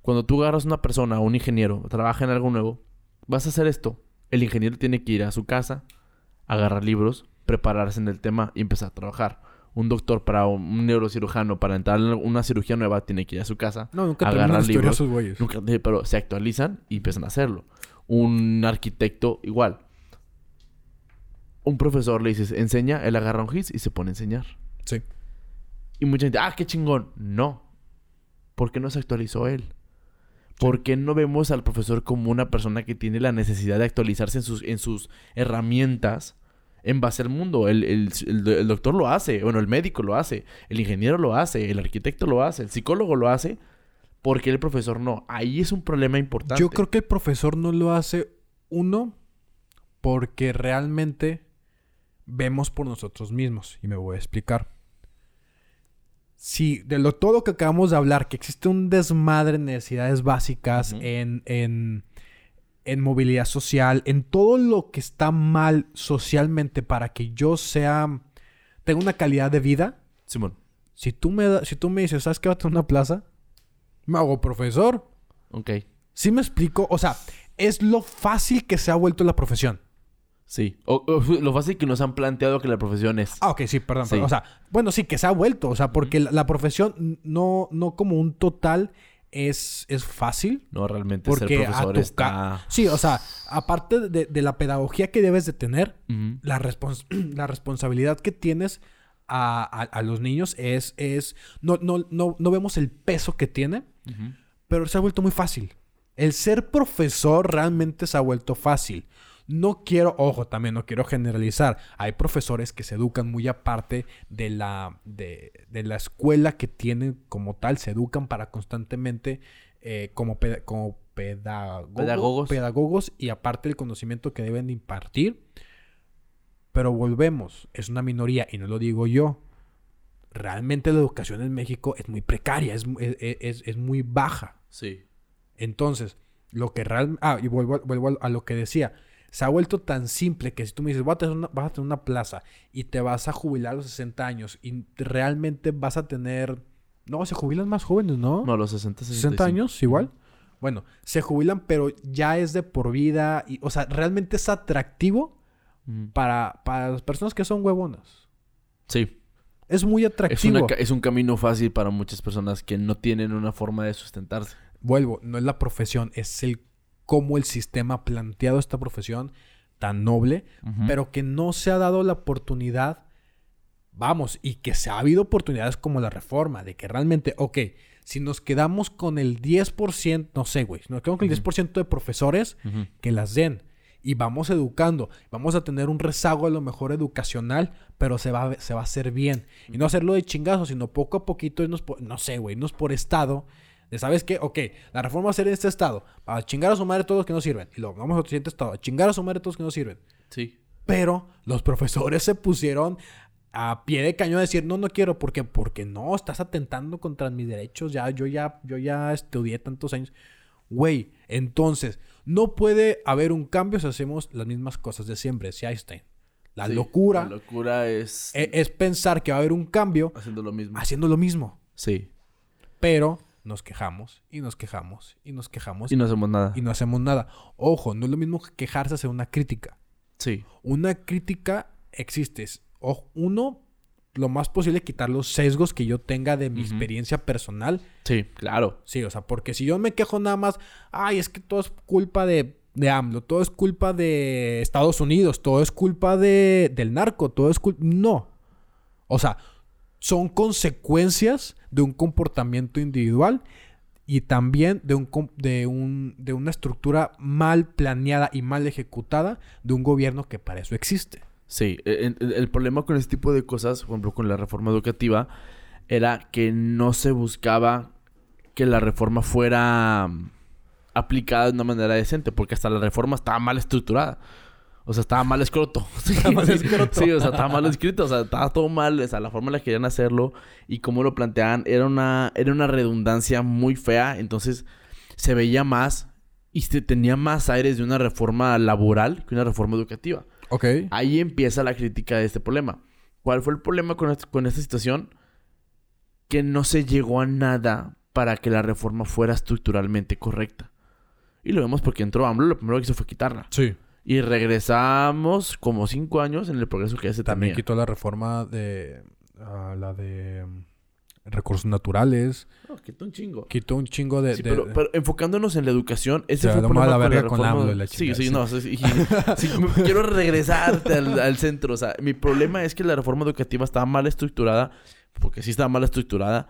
Cuando tú agarras a una persona, un ingeniero, trabaja en algo nuevo, vas a hacer esto. El ingeniero tiene que ir a su casa, agarrar libros, prepararse en el tema y empezar a trabajar un doctor para un neurocirujano para entrar en una cirugía nueva tiene que ir a su casa. No, nunca agarrar libros, güeyes. pero se actualizan y empiezan a hacerlo. Un arquitecto igual. Un profesor le dices, enseña, él agarra un hits y se pone a enseñar. Sí. Y mucha gente, ah, qué chingón. No. ¿Por qué no se actualizó él? ¿Por qué no vemos al profesor como una persona que tiene la necesidad de actualizarse en sus, en sus herramientas en base al mundo. El, doctor lo hace, bueno, el médico lo hace, el ingeniero lo hace, el arquitecto lo hace, el psicólogo lo hace. porque el profesor no? Ahí es un problema importante. Yo creo que el profesor no lo hace, uno, porque realmente vemos por nosotros mismos. Y me voy a explicar. si de lo todo que acabamos de hablar, que existe un desmadre en necesidades básicas, en, en, en, movilidad social, en todo lo que está mal socialmente para que yo sea, tenga una calidad de vida. Simón. Si tú me, si tú me dices, ¿sabes qué va a tener una plaza? Me hago profesor. Ok. ¿Sí me explico? O sea, es lo fácil que se ha vuelto la profesión. Sí. O, lo fácil que nos han planteado que la profesión es. Ah, ok, sí, perdón, O sea, bueno, sí, que se ha vuelto. O sea, porque la, profesión no, no como un total es, es fácil. No, realmente porque ser profesor está... Sí, o sea, aparte de, la pedagogía que debes de tener, la, la responsabilidad que tienes a, los niños es... es no, no, no, no vemos el peso que tiene, pero se ha vuelto muy fácil. El ser profesor realmente se ha vuelto fácil. No quiero, ojo, también no quiero generalizar. Hay profesores que se educan muy aparte de la, de, la escuela que tienen como tal, se educan para constantemente eh, como, como pedagogos, pedagogos y aparte el conocimiento que deben impartir. Pero volvemos, es una minoría y no lo digo yo. Realmente la educación en México es muy precaria, es, es, es muy baja. Sí. Entonces, lo que realmente... Ah, y vuelvo, vuelvo a lo que decía se ha vuelto tan simple que si tú me dices, vas a, tener una, vas a tener una plaza y te vas a jubilar a los 60 años y realmente vas a tener... No, se jubilan más jóvenes, ¿no? No, los 60, 60 años, igual. Bueno, se jubilan, pero ya es de por vida. Y, o sea, realmente es atractivo para, para las personas que son huevonas. Sí. Es muy atractivo. Es, es un camino fácil para muchas personas que no tienen una forma de sustentarse. Vuelvo, no es la profesión, es el cómo el sistema ha planteado esta profesión tan noble, pero que no se ha dado la oportunidad, vamos, y que se ha habido oportunidades como la reforma, de que realmente, ok, si nos quedamos con el 10%, no sé, güey, si nos quedamos con el 10% de profesores, que las den. Y vamos educando, vamos a tener un rezago a lo mejor educacional, pero se va, se va a hacer bien. Y no hacerlo de chingazo, sino poco a poquito, irnos no sé, güey, irnos por estado de, ¿sabes qué? Ok, la reforma va a ser en este estado. A chingar a su madre todos los que no sirven. Y luego vamos a otro siguiente estado. A chingar a su madre todos los que no sirven. Sí. Pero los profesores se pusieron a pie de cañón a decir, no, no quiero. ¿Por qué? Porque no, estás atentando contra mis derechos. Ya, yo ya, yo ya estudié tantos años. Güey, entonces, no puede haber un cambio si hacemos las mismas cosas de siempre, si Einstein. La locura. La locura es... es... Es pensar que va a haber un cambio. Haciendo lo mismo. Haciendo lo mismo. Sí. Pero nos quejamos y nos quejamos y nos quejamos. Y no hacemos nada. Y no hacemos nada. Ojo, no es lo mismo que quejarse hacer una crítica. Sí. Una crítica existe. Ojo, uno, lo más posible quitar los sesgos que yo tenga de mi experiencia personal. Sí, claro. Sí, o sea, porque si yo me quejo nada más, ay, es que todo es culpa de, de AMLO, todo es culpa de Estados Unidos, todo es culpa de, del narco, todo es culpa... No. O sea, son consecuencias de un comportamiento individual y también de, un, de, un, de una estructura mal planeada y mal ejecutada de un gobierno que para eso existe. Sí, e, el, problema con este tipo de cosas, por ejemplo con la reforma educativa, era que no se buscaba que la reforma fuera mm, aplicada de una manera decente, porque hasta la reforma estaba mal estructurada. O sea, estaba mal escroto. Estaba mal escroto. sí, o sea, estaba mal escrito. O sea, estaba todo mal. O sea, la forma en la que querían hacerlo y cómo lo planteaban era una, era una redundancia muy fea. Entonces, se veía más y se tenía más aires de una reforma laboral que una reforma educativa. Ok. Ahí empieza la crítica de este problema. ¿Cuál fue el problema con, con esta situación? Que no se llegó a nada para que la reforma fuera estructuralmente correcta. Y lo vemos porque entró AMLO, lo primero que hizo fue quitarla. Sí. Y regresamos como cinco años en el progreso que hace también. También quitó la reforma de... Ah, la de... Mm, recursos naturales. No, quitó un chingo. Quitó un chingo de... pero, enfocándonos en la educación, ese fue el problema la verga con la, reforma... sí, sí, no. quiero regresarte al, al, centro. O sea, mi problema es que la reforma educativa estaba mal estructurada. Porque sí estaba mal estructurada.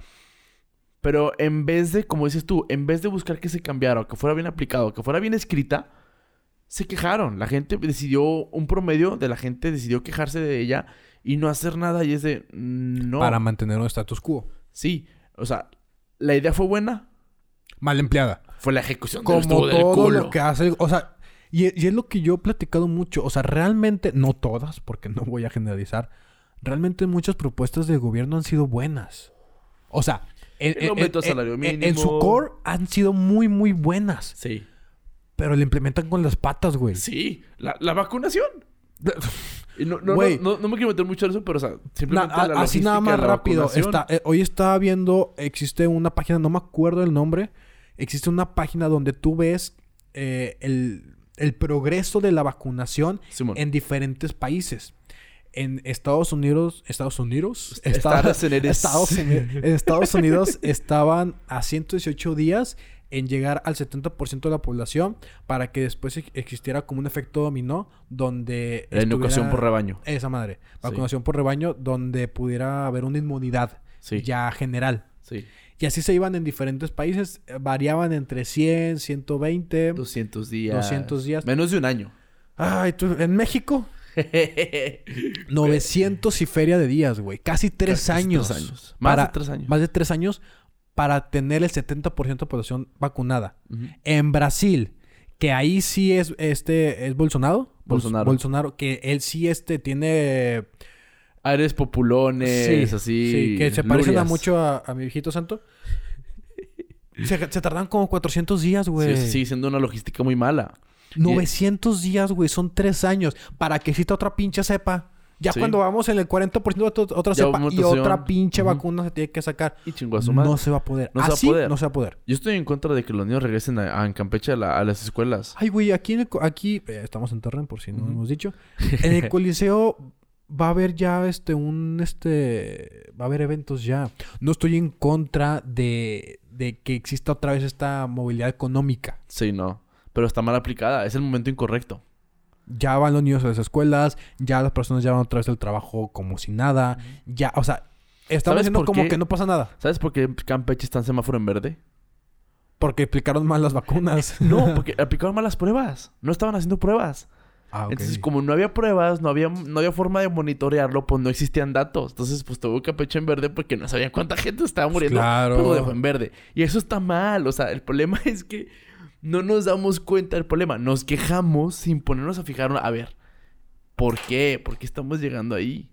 Pero en vez de, como dices tú, en vez de buscar que se cambiara, o que fuera bien aplicado, que fuera bien escrita se quejaron. La gente decidió, un promedio de la gente decidió quejarse de ella y no hacer nada y es de, no. Para mantener un status quo. Sí, o sea, la idea fue buena. Mal empleada. Fue la ejecución Como todo lo que hace, o sea, y, es lo que yo he platicado mucho, o sea, realmente, no todas, porque no voy a generalizar, realmente muchas propuestas del gobierno han sido buenas. O sea, mínimo. En, su core han sido muy, muy buenas. Sí. Pero le implementan con las patas, güey. Sí. La, la vacunación. no, no, no, no, me quiero meter mucho en eso, pero o sea, simplemente la Así nada más rápido. Está, eh, hoy estaba viendo, existe una página, no me acuerdo el nombre. Existe una página donde tú ves eh, el, el, progreso de la vacunación en diferentes países en Estados Unidos, Estados Unidos, Estados, Unidos. Estados, en Estados Unidos estaban a 118 días en llegar al 70% de la población para que después existiera como un efecto dominó donde... La educación por rebaño. Esa madre. Vacunación por rebaño donde pudiera haber una inmunidad ya general. Sí. Y así se iban en diferentes países. Variaban entre 100, 120... 200 días. 200 días. Menos de un año. Ay, ¿tú, en México... 900 y feria de días, güey. Casi tres años. años. Más de tres años. Más de tres años para tener el 70% de población vacunada. En Brasil, que ahí sí es este es Bolsonaro. Bolsonaro. Bolsonaro, que él sí este tiene aires populones, así. Sí, que se parecen mucho a, mi viejito santo. se, tardan como 400 días, güey. Sí, sí, siendo una logística muy mala. 900 días, güey, son tres años. Para que exista otra pinche cepa. Ya cuando vamos en el 40% de otra cepa y otra pinche vacuna se tiene que sacar. Y a No se va a poder. No se va a poder. No se va a poder. Yo estoy en contra de que los niños regresen a, en Campeche a, las escuelas. Ay, güey, aquí, aquí eh, estamos en Torren, por si no hemos dicho. En el Coliseo va a haber ya este un este va a haber eventos ya. No estoy en contra de, de que exista otra vez esta movilidad económica. Sí, no. Pero está mal aplicada. Es el momento incorrecto ya van los niños a las escuelas, ya las personas ya van otra vez al trabajo como si nada, ya, o sea, estamos haciendo como que no pasa nada. ¿Sabes por qué Campeche está en semáforo en verde? Porque aplicaron mal las vacunas. no, porque aplicaron mal las pruebas. No estaban haciendo pruebas. Ah, Entonces, como no había pruebas, no había, no había forma de monitorearlo, pues no existían datos. Entonces, pues tuvo Campeche en verde porque no sabía cuánta gente estaba muriendo. Claro. Pues lo dejó en verde. Y eso está mal. O sea, el problema es que no nos damos cuenta del problema. Nos quejamos sin ponernos a fijar, a ver, ¿por qué? ¿Por qué estamos llegando ahí?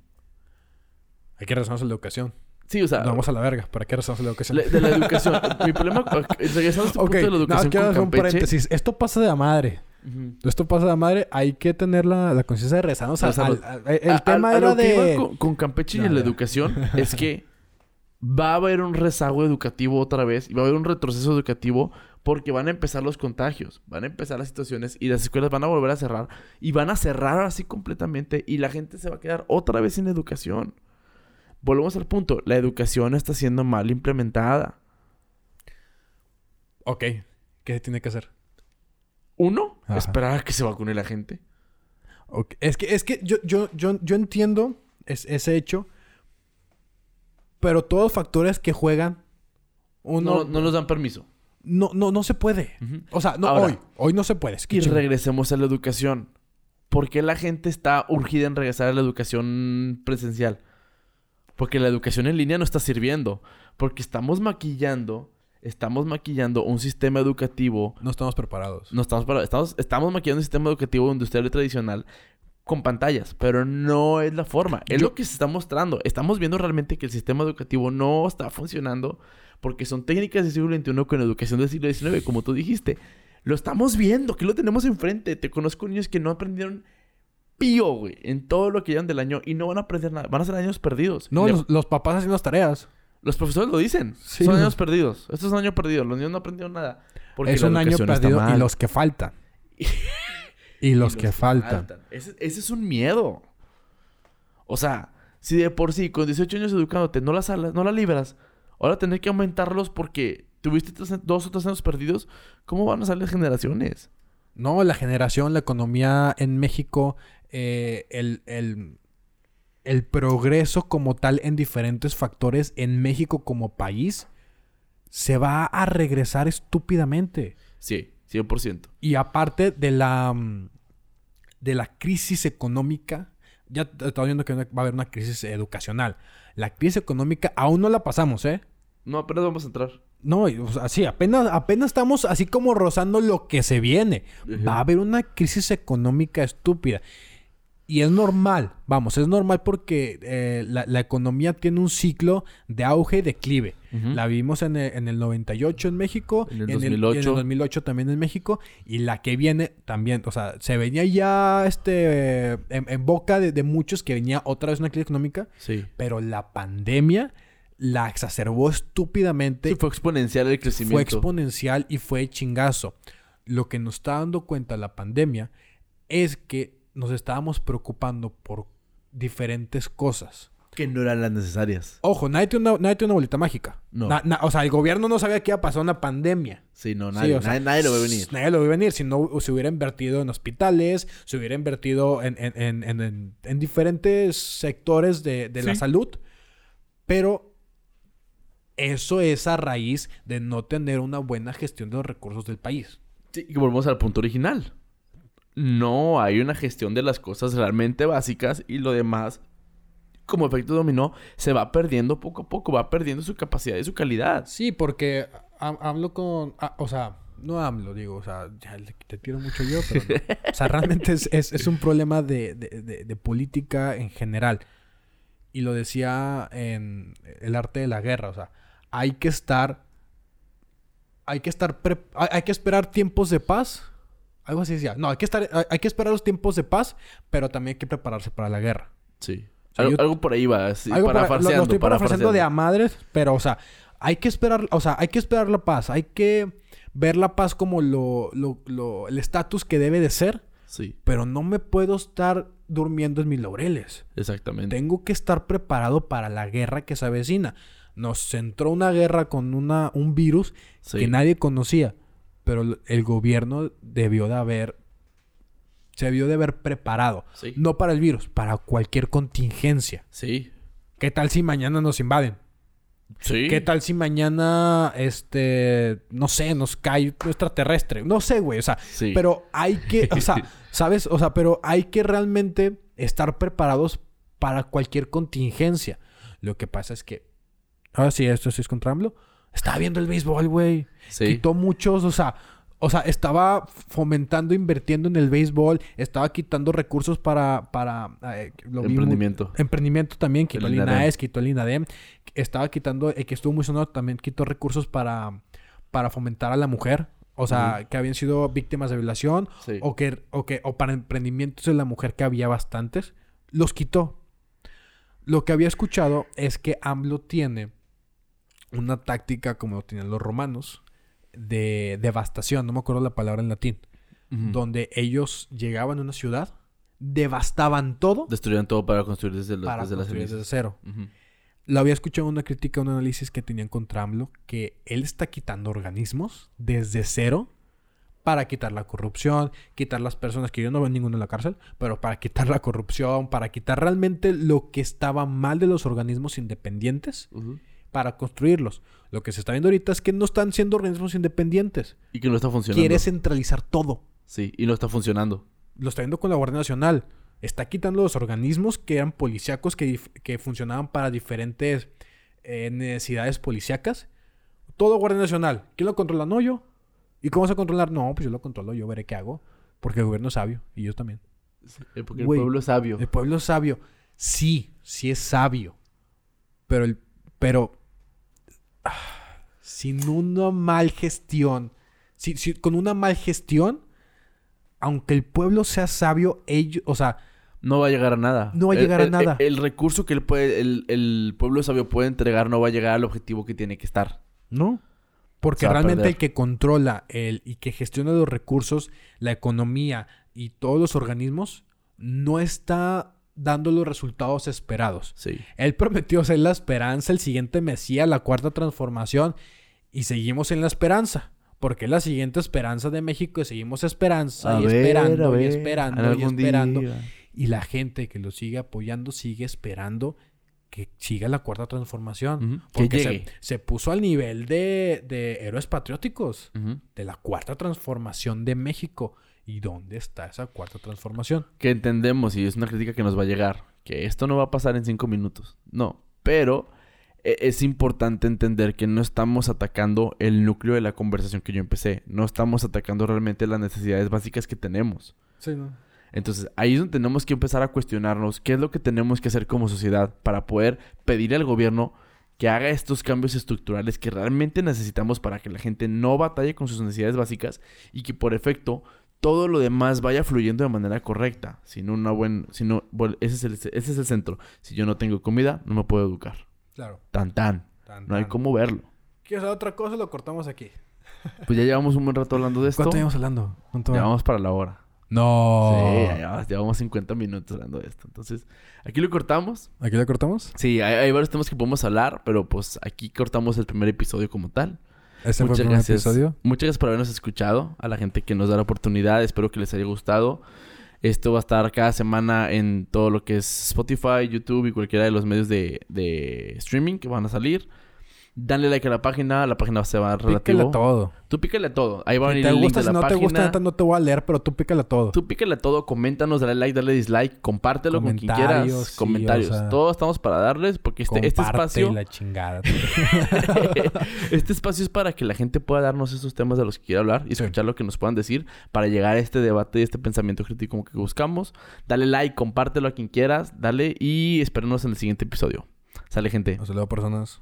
Hay que rezarnos a la educación. Sí, o sea... vamos a la verga. ¿Para qué rezamos a la educación? de la educación. Mi problema... Regresando a este punto de la educación no, con un paréntesis. Esto pasa de la madre. Esto pasa de la madre. Hay que tener la, la conciencia de rezarnos al, El tema era de... con, Campeche y la educación es que va a haber un rezago educativo otra vez. Y va a haber un retroceso educativo porque van a empezar los contagios, van a empezar las situaciones y las escuelas van a volver a cerrar y van a cerrar así completamente y la gente se va a quedar otra vez sin educación. Volvemos al punto, la educación está siendo mal implementada. Ok, ¿qué tiene que hacer? Uno, esperar a que se vacune la gente. Es que, es que yo, yo, yo, yo entiendo ese hecho, pero todos factores que juegan, uno... No, no nos dan permiso no, no, no se puede. O sea, no, hoy, hoy no se puede. Y regresemos a la educación. ¿Por qué la gente está urgida en regresar a la educación presencial? Porque la educación en línea no está sirviendo. Porque estamos maquillando, estamos maquillando un sistema educativo. No estamos preparados. No estamos preparados. Estamos, maquillando un sistema educativo industrial y tradicional con pantallas, pero no es la forma. Es lo que se está mostrando. Estamos viendo realmente que el sistema educativo no está funcionando porque son técnicas del siglo XXI con educación del siglo XIX, como tú dijiste. Lo estamos viendo, que lo tenemos enfrente. Te conozco niños que no aprendieron pío, güey, en todo lo que llevan del año y no van a aprender nada. Van a ser años perdidos. No, los, papás haciendo las tareas. Los profesores lo dicen. Son años perdidos. Estos son años perdidos. Los niños no aprendieron nada. Porque es un año perdido y los que faltan. y, los que, faltan. Ese, ese, es un miedo. O sea, si de por sí con 18 años educándote no las no la libras, Ahora tener que aumentarlos porque tuviste dos o tres años perdidos. ¿Cómo van a salir las generaciones? No, la generación, la economía en México, eh, el, el, el progreso como tal en diferentes factores en México como país se va a regresar estúpidamente. Sí, 100%. Y aparte de la, mm, de la crisis económica, ya estamos viendo que va a haber una crisis educacional. La crisis económica aún no la pasamos, ¿eh? No, apenas vamos a entrar. No, o sea, sí, apenas, apenas estamos así como rozando lo que se viene. Va a haber una crisis económica estúpida. Y es normal, vamos, es normal porque eh, la, economía tiene un ciclo de auge y declive. La vimos en el, en el, 98 en México, en el, 2008. en el 2008 también en México, y la que viene también, o sea, se venía ya este en, boca de, muchos que venía otra vez una crisis económica, sí. pero la pandemia la exacerbó estúpidamente. Sí, fue exponencial el crecimiento. Fue exponencial y fue chingazo. Lo que nos está dando cuenta la pandemia es que nos estábamos preocupando por diferentes cosas. Que no eran las necesarias. Ojo, nadie tiene una, nadie una bolita mágica. No. o sea, el gobierno no sabía que iba a pasar una pandemia. Sí, no, nadie, nadie, lo ve venir. Nadie lo ve venir. Si no, se hubiera invertido en hospitales, se hubiera invertido en, en, en, en diferentes sectores de, de la salud. Pero eso es a raíz de no tener una buena gestión de los recursos del país. Sí, y volvemos al punto original. No hay una gestión de las cosas realmente básicas y lo demás, como efecto dominó, se va perdiendo poco a poco, va perdiendo su capacidad y su calidad. Sí, porque hablo con... o sea, no hablo, digo, o sea, te tiro mucho yo, pero... o sea, realmente es, un problema de, de política en general. Y lo decía en el arte de la guerra, o sea, hay que estar. Hay que estar. hay que esperar tiempos de paz. Algo así decía. No, hay que estar. Hay que esperar los tiempos de paz, pero también hay que prepararse para la guerra. Sí. algo, por ahí va. Sí, algo para, lo, lo estoy parafraseando de a madres, pero, o sea, hay que esperar. O sea, hay que esperar la paz. Hay que ver la paz como lo, lo, lo el estatus que debe de ser. Sí. Pero no me puedo estar durmiendo en mis laureles. Exactamente. Tengo que estar preparado para la guerra que se avecina nos entró una guerra con una, un virus que nadie conocía. Pero el gobierno debió de haber. Se debió de haber preparado. No para el virus, para cualquier contingencia. Sí. ¿Qué tal si mañana nos invaden? Sí. ¿Qué tal si mañana, este, no sé, nos cae un extraterrestre? No sé, güey. O sea, pero hay que, o sea, ¿sabes? O sea, pero hay que realmente estar preparados para cualquier contingencia. Lo que pasa es que Ah, sí, esto sí es contra AMLO. Estaba viendo el béisbol, güey. Sí. Quitó muchos, o sea, o sea, estaba fomentando, invirtiendo en el béisbol, estaba quitando recursos para, para eh, emprendimiento. emprendimiento también, quitó el INAES, quitó el INADEM, estaba quitando, el que estuvo muy sonado también quitó recursos para, para fomentar a la mujer. O sea, que habían sido víctimas de violación o, que, o, que, o para emprendimientos de la mujer que había bastantes. Los quitó. Lo que había escuchado es que AMLO tiene una táctica como lo tenían los romanos de devastación, no me acuerdo la palabra en latín, donde ellos llegaban a una ciudad, devastaban todo. Destruían todo para construir desde, desde, cero. Lo había escuchado en una crítica, un análisis que tenían contra AMLO, que él está quitando organismos desde cero para quitar la corrupción, quitar las personas que yo no veo ninguno en la cárcel, pero para quitar la corrupción, para quitar realmente lo que estaba mal de los organismos independientes para construirlos. Lo que se está viendo ahorita es que no están siendo organismos independientes. Y que no está funcionando. Quiere centralizar todo. Sí, y no está funcionando. Lo está viendo con la Guardia Nacional. Está quitando los organismos que eran policíacos, que, que funcionaban para diferentes eh, necesidades policíacas. Todo Guardia Nacional. ¿Quién lo controla? No, yo. ¿Y cómo se a controlar? No, pues yo lo controlo, yo veré qué hago. Porque el gobierno es sabio y yo también. Eh, porque el pueblo es sabio. El pueblo es sabio. Sí, sí es sabio. Pero el pero sin una mal gestión, con una mal gestión, aunque el pueblo sea sabio, ellos, o sea... No va a llegar a nada. No va a llegar a nada. El, recurso que el, puede, el, pueblo sabio puede entregar no va a llegar al objetivo que tiene que estar. No. Porque realmente el que controla el, y que gestiona los recursos, la economía y todos los organismos, no está dando los resultados esperados. Sí. Él prometió ser la esperanza, el siguiente Mesías, la cuarta transformación, y seguimos en la esperanza. Porque la siguiente esperanza de México y seguimos esperanza y esperando y esperando y esperando. Y la gente que lo sigue apoyando sigue esperando que siga la cuarta transformación. Porque se, puso al nivel de, héroes patrióticos de la cuarta transformación de México. ¿Y dónde está esa cuarta transformación? Que entendemos, y es una crítica que nos va a llegar, que esto no va a pasar en cinco minutos. No, pero e, es importante entender que no estamos atacando el núcleo de la conversación que yo empecé. No estamos atacando realmente las necesidades básicas que tenemos. Sí, ¿no? Entonces, ahí es donde tenemos que empezar a cuestionarnos qué es lo que tenemos que hacer como sociedad para poder pedir al gobierno que haga estos cambios estructurales que realmente necesitamos para que la gente no batalle con sus necesidades básicas y que por efecto todo lo demás vaya fluyendo de manera correcta. Sin una buena... Si no, ese, es el, ese es el centro. Si yo no tengo comida, no me puedo educar. Claro. Tan tan. no hay cómo verlo. ¿Quieres otra cosa? Lo cortamos aquí. Pues ya llevamos un buen rato hablando de esto. ¿Cuánto llevamos hablando? ¿Cuánto Llevamos para la hora. No. Sí, ya llevamos 50 minutos hablando de esto. Entonces, ¿aquí lo cortamos? ¿Aquí lo cortamos? Sí, hay, varios temas que podemos hablar, pero pues aquí cortamos el primer episodio como tal. ¿Ese Muchas fue el gracias. episodio? Muchas gracias por habernos escuchado. A la gente que nos da la oportunidad. Espero que les haya gustado. Esto va a estar cada semana en todo lo que es Spotify, YouTube y cualquiera de los medios de, de streaming que van a salir. Dale like a la página, la página se va a relativo. Pícale todo. Tú pícale todo. Ahí va a venir el link de la no te gusta, no te voy a leer, pero tú pícale todo. Tú pícale todo, coméntanos, dale like, dale dislike, compártelo con quien quieras. comentarios. Todos estamos para darles porque este, este espacio... la chingada. este espacio es para que la gente pueda darnos esos temas de los que quiera hablar y escuchar lo que nos puedan decir para llegar a este debate y este pensamiento crítico que buscamos. Dale like, compártelo a quien quieras, dale y espérenos en el siguiente episodio. Sale gente. Hasta luego, personas.